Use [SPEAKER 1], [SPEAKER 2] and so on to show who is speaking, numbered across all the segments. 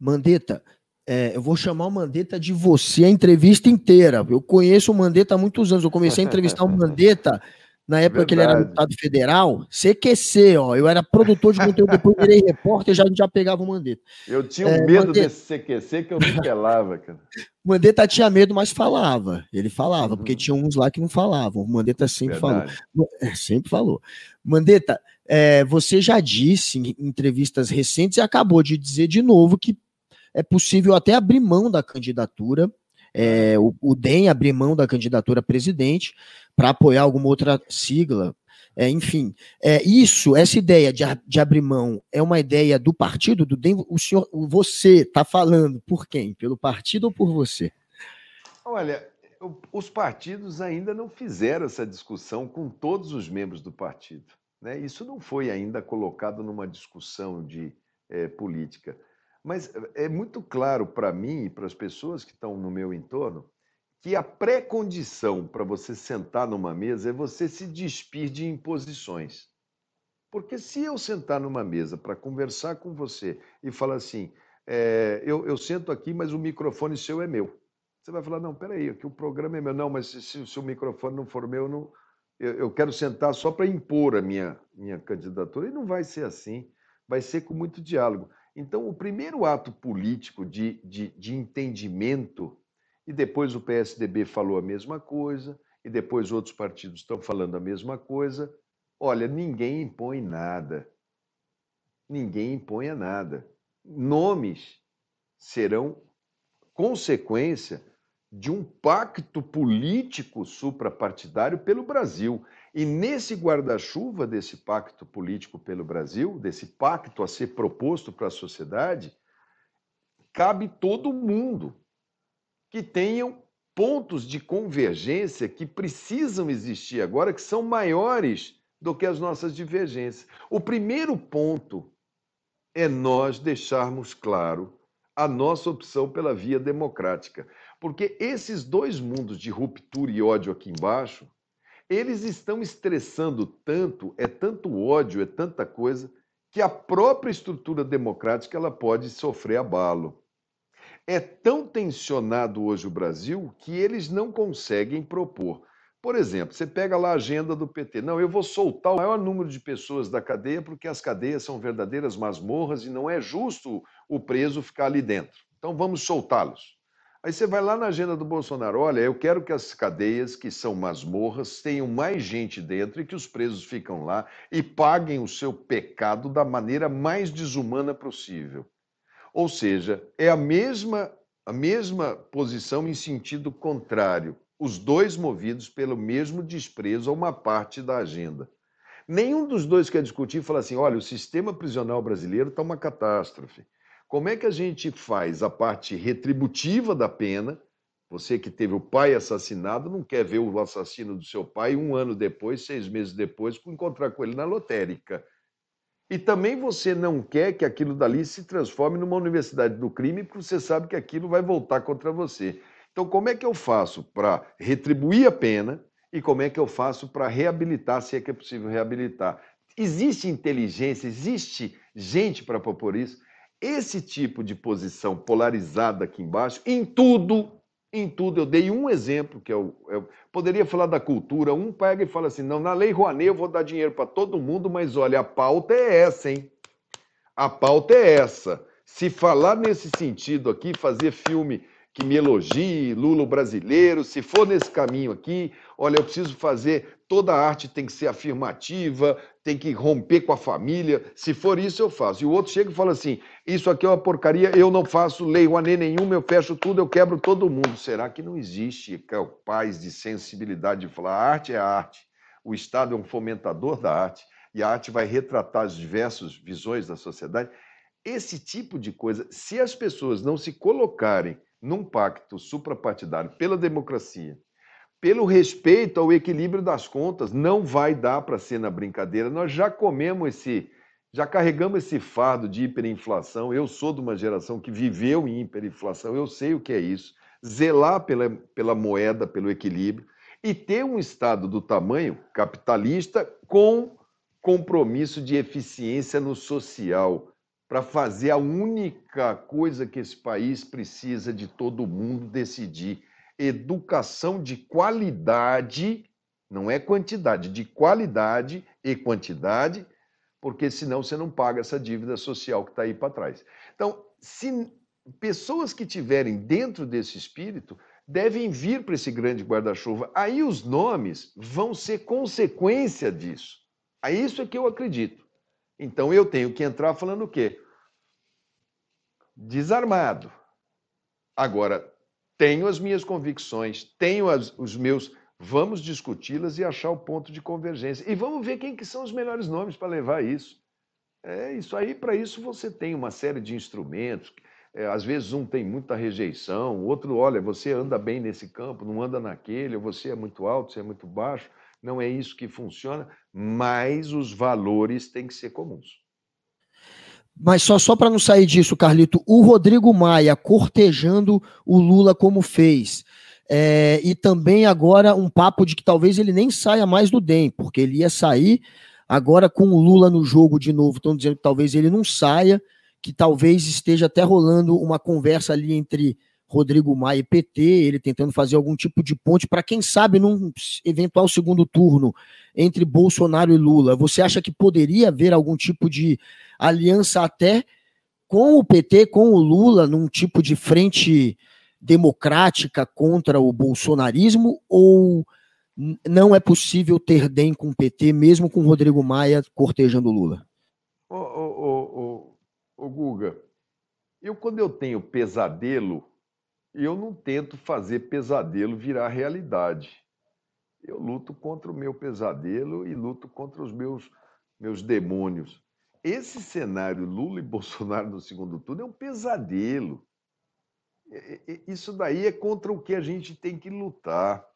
[SPEAKER 1] Mandetta, é, eu vou chamar o Mandetta de você a entrevista inteira. Eu conheço o Mandetta há muitos anos. Eu comecei a entrevistar o Mandetta na época Verdade. que ele era deputado federal. CQC, ó. Eu era produtor de conteúdo, depois virei repórter, já, já pegava o Mandetta.
[SPEAKER 2] Eu tinha é, medo Mandetta... desse CQC que eu não pelava, cara.
[SPEAKER 1] O Mandetta tinha medo, mas falava. Ele falava, uhum. porque tinha uns lá que não falavam. O Mandetta sempre Verdade. falou. É, sempre falou. Mandetta, é, você já disse em entrevistas recentes e acabou de dizer de novo que é possível até abrir mão da candidatura, é, o, o DEM abrir mão da candidatura a presidente para apoiar alguma outra sigla. É, enfim, é, isso, essa ideia de, de abrir mão é uma ideia do partido, do DEM. O senhor, você está falando por quem? Pelo partido ou por você?
[SPEAKER 2] Olha, os partidos ainda não fizeram essa discussão com todos os membros do partido. Né? Isso não foi ainda colocado numa discussão de é, política. Mas é muito claro para mim e para as pessoas que estão no meu entorno que a pré-condição para você sentar numa mesa é você se despir de imposições. Porque se eu sentar numa mesa para conversar com você e falar assim, é, eu, eu, sento aqui, mas o microfone seu é meu. Você vai falar, não, peraí, que o programa é meu. Não, mas se, se, se o microfone não for meu, não, eu, eu quero sentar só para impor a minha, minha candidatura. E não vai ser assim, vai ser com muito diálogo. Então, o primeiro ato político de, de, de entendimento, e depois o PSDB falou a mesma coisa, e depois outros partidos estão falando a mesma coisa. Olha, ninguém impõe nada. Ninguém impõe nada. Nomes serão consequência de um pacto político suprapartidário pelo Brasil. E nesse guarda-chuva desse pacto político pelo Brasil, desse pacto a ser proposto para a sociedade, cabe todo mundo que tenham pontos de convergência que precisam existir agora, que são maiores do que as nossas divergências. O primeiro ponto é nós deixarmos claro a nossa opção pela via democrática. Porque esses dois mundos de ruptura e ódio aqui embaixo, eles estão estressando tanto, é tanto ódio, é tanta coisa, que a própria estrutura democrática ela pode sofrer abalo. É tão tensionado hoje o Brasil que eles não conseguem propor. Por exemplo, você pega lá a agenda do PT. Não, eu vou soltar o maior número de pessoas da cadeia porque as cadeias são verdadeiras masmorras e não é justo o preso ficar ali dentro. Então vamos soltá-los. Aí você vai lá na agenda do Bolsonaro, olha, eu quero que as cadeias, que são masmorras, tenham mais gente dentro e que os presos ficam lá e paguem o seu pecado da maneira mais desumana possível. Ou seja, é a mesma, a mesma posição em sentido contrário, os dois movidos pelo mesmo desprezo a uma parte da agenda. Nenhum dos dois quer discutir e falar assim: olha, o sistema prisional brasileiro está uma catástrofe. Como é que a gente faz a parte retributiva da pena? Você que teve o pai assassinado não quer ver o assassino do seu pai um ano depois, seis meses depois, encontrar com ele na lotérica. E também você não quer que aquilo dali se transforme numa universidade do crime, porque você sabe que aquilo vai voltar contra você. Então, como é que eu faço para retribuir a pena e como é que eu faço para reabilitar, se é que é possível reabilitar? Existe inteligência, existe gente para propor isso? Esse tipo de posição polarizada aqui embaixo, em tudo, em tudo, eu dei um exemplo, que eu, eu poderia falar da cultura, um pega e fala assim, não, na Lei Rouanet eu vou dar dinheiro para todo mundo, mas olha, a pauta é essa, hein? A pauta é essa. Se falar nesse sentido aqui, fazer filme que me elogie, Lula brasileiro, se for nesse caminho aqui, olha, eu preciso fazer, toda arte tem que ser afirmativa, tem que romper com a família, se for isso eu faço. E o outro chega e fala assim, isso aqui é uma porcaria, eu não faço lei Rouanet nenhuma, eu fecho tudo, eu quebro todo mundo. Será que não existe capaz de sensibilidade de falar, a arte é a arte, o Estado é um fomentador da arte, e a arte vai retratar as diversas visões da sociedade? Esse tipo de coisa, se as pessoas não se colocarem num pacto suprapartidário pela democracia, pelo respeito ao equilíbrio das contas, não vai dar para ser na brincadeira. Nós já comemos esse, já carregamos esse fardo de hiperinflação. Eu sou de uma geração que viveu em hiperinflação, eu sei o que é isso. Zelar pela, pela moeda, pelo equilíbrio e ter um Estado do tamanho capitalista com compromisso de eficiência no social, para fazer a única coisa que esse país precisa de todo mundo decidir: educação de qualidade, não é quantidade, de qualidade e quantidade, porque senão você não paga essa dívida social que está aí para trás. Então, se pessoas que tiverem dentro desse espírito devem vir para esse grande guarda-chuva. Aí os nomes vão ser consequência disso. A isso é que eu acredito. Então eu tenho que entrar falando o quê? Desarmado. Agora, tenho as minhas convicções, tenho as, os meus. Vamos discuti-las e achar o ponto de convergência. E vamos ver quem que são os melhores nomes para levar isso. É isso aí, para isso você tem uma série de instrumentos. É, às vezes um tem muita rejeição, o outro, olha, você anda bem nesse campo, não anda naquele, você é muito alto, você é muito baixo. Não é isso que funciona, mas os valores têm que ser comuns.
[SPEAKER 1] Mas só, só para não sair disso, Carlito, o Rodrigo Maia cortejando o Lula como fez. É, e também agora um papo de que talvez ele nem saia mais do DEM, porque ele ia sair agora com o Lula no jogo de novo. Estão dizendo que talvez ele não saia que talvez esteja até rolando uma conversa ali entre Rodrigo Maia e PT, ele tentando fazer algum tipo de ponte para quem sabe num eventual segundo turno entre Bolsonaro e Lula. Você acha que poderia haver algum tipo de aliança até com o PT, com o Lula, num tipo de frente democrática contra o bolsonarismo ou não é possível ter DEM com o PT, mesmo com Rodrigo Maia cortejando Lula?
[SPEAKER 2] Oh, oh, oh, Ô Guga, eu quando eu tenho pesadelo, eu não tento fazer pesadelo virar realidade. Eu luto contra o meu pesadelo e luto contra os meus, meus demônios. Esse cenário Lula e Bolsonaro no segundo turno é um pesadelo. Isso daí é contra o que a gente tem que lutar.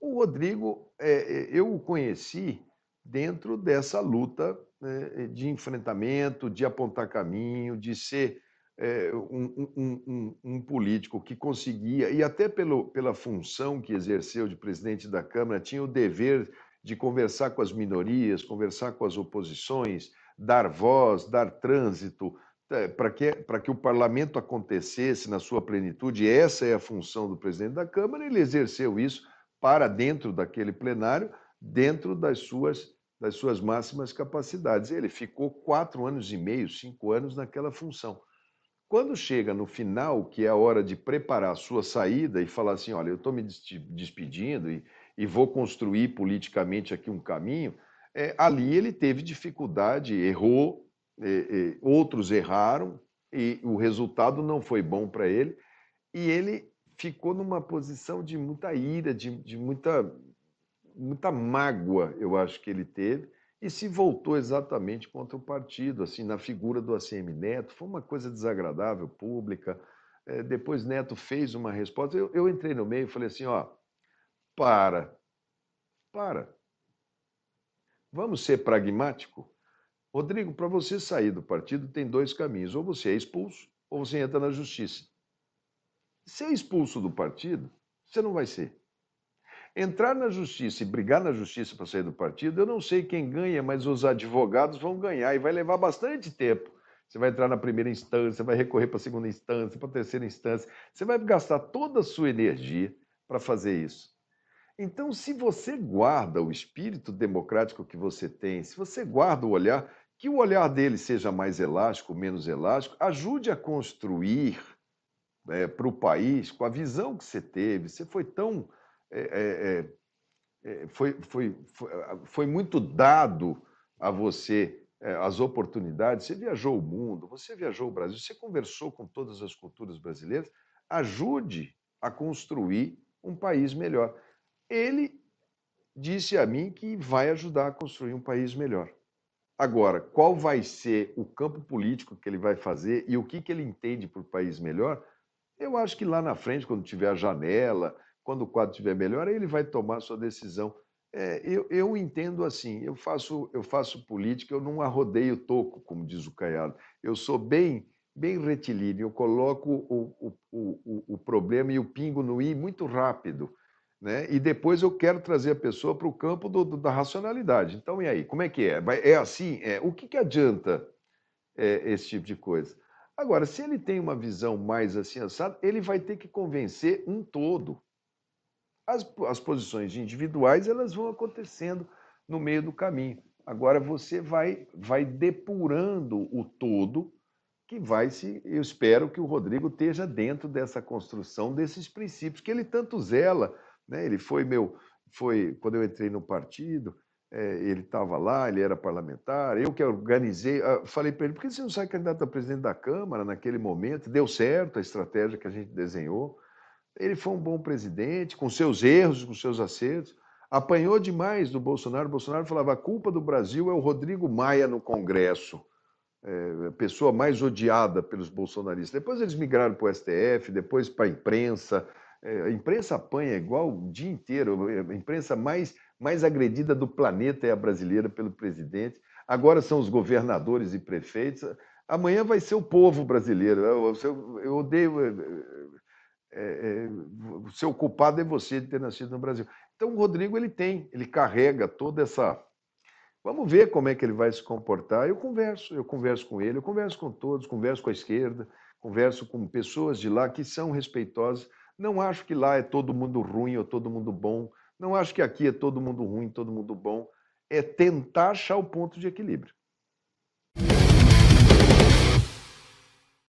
[SPEAKER 2] O Rodrigo, é, é, eu o conheci dentro dessa luta né, de enfrentamento, de apontar caminho, de ser é, um, um, um, um, político que conseguia, e até pelo, pela função que exerceu de presidente da Câmara, tinha o dever de conversar com as minorias, conversar com as oposições, dar voz, dar trânsito, é, para que, que o parlamento acontecesse na sua plenitude. Essa é a função do presidente da Câmara, ele exerceu isso para dentro daquele plenário, dentro das suas das suas máximas capacidades. Ele ficou quatro anos e meio, cinco anos naquela função. Quando chega no final, que é a hora de preparar a sua saída e falar assim: olha, eu estou me despedindo e, e, vou construir politicamente aqui um caminho, é, ali ele teve dificuldade, errou, é, é, outros erraram e o resultado não foi bom para ele. E ele ficou numa posição de muita ira, de, de muita muita mágoa, eu acho que ele teve, e se voltou exatamente contra o partido, assim, na figura do ACM Neto. Foi uma coisa desagradável, pública. É, depois Neto fez uma resposta. Eu, eu entrei no meio e falei assim: ó, para, para. Vamos ser pragmático? Rodrigo, para você sair do partido tem dois caminhos: ou você é expulso, ou você entra na justiça. Ser expulso do partido, você não vai ser. Entrar na justiça e brigar na justiça para sair do partido, eu não sei quem ganha, mas os advogados vão ganhar e vai levar bastante tempo. Você vai entrar na primeira instância, vai recorrer para a segunda instância, para a terceira instância. Você vai gastar toda a sua energia para fazer isso. Então, se você guarda o espírito democrático que você tem, se você guarda o olhar, que o olhar dele seja mais elástico, menos elástico, ajude a construir é, para o país com a visão que você teve. Você foi tão é, é, é, é, foi, foi, foi, foi, muito dado a você as oportunidades. Você viajou o mundo, você viajou o Brasil, você conversou com todas as culturas brasileiras. Ajude a construir um país melhor. Ele disse a mim que vai ajudar a construir um país melhor. Agora, qual vai ser o campo político que ele vai fazer e o que, que ele entende por país melhor? Eu acho que lá na frente, quando tiver a janela, quando o quadro estiver melhor, aí ele vai tomar sua decisão. É, eu, eu, entendo assim, eu faço, eu faço política, eu não arrodeio toco, como diz o Caiado. Eu sou bem bem retilíneo, eu coloco o, o, o, o problema e o pingo no i muito rápido. Né? E depois eu quero trazer a pessoa para o campo do, do, da racionalidade. Então, e aí? Como é que é? É assim? É, o que, que adianta é, esse tipo de coisa. Agora, se ele tem uma visão mais assim assada, ele vai ter que convencer um todo. As, as posições individuais elas vão acontecendo no meio do caminho. Agora você vai, vai depurando o todo que vai se. Eu espero que o Rodrigo esteja dentro dessa construção desses princípios que ele tanto zela. Né? Ele foi meu, foi quando eu entrei no partido, é, ele estava lá, ele era parlamentar, eu que organizei, ah, falei para ele, por que você não sai candidato a presidente da Câmara naquele momento? Deu certo a estratégia que a gente desenhou. Ele foi um bom presidente, com seus erros, com seus acertos. Apanhou demais do Bolsonaro. O Bolsonaro falava: a culpa do Brasil é o Rodrigo Maia no Congresso, é, a pessoa mais odiada pelos bolsonaristas. Depois eles migraram para o STF, depois para a imprensa. É, a imprensa apanha igual o dia inteiro. A imprensa mais mais agredida do planeta é a brasileira pelo presidente. Agora são os governadores e prefeitos. Amanhã vai ser o povo brasileiro. Eu, eu odeio. É, é, o seu culpado é você de ter nascido no Brasil. Então, o Rodrigo ele tem, ele carrega toda essa. Vamos ver como é que ele vai se comportar. Eu converso, eu converso com ele, eu converso com todos, converso com a esquerda, converso com pessoas de lá que são respeitosas. Não acho que lá é todo mundo ruim ou todo mundo bom. Não acho que aqui é todo mundo ruim, todo mundo bom. É tentar achar o ponto de equilíbrio.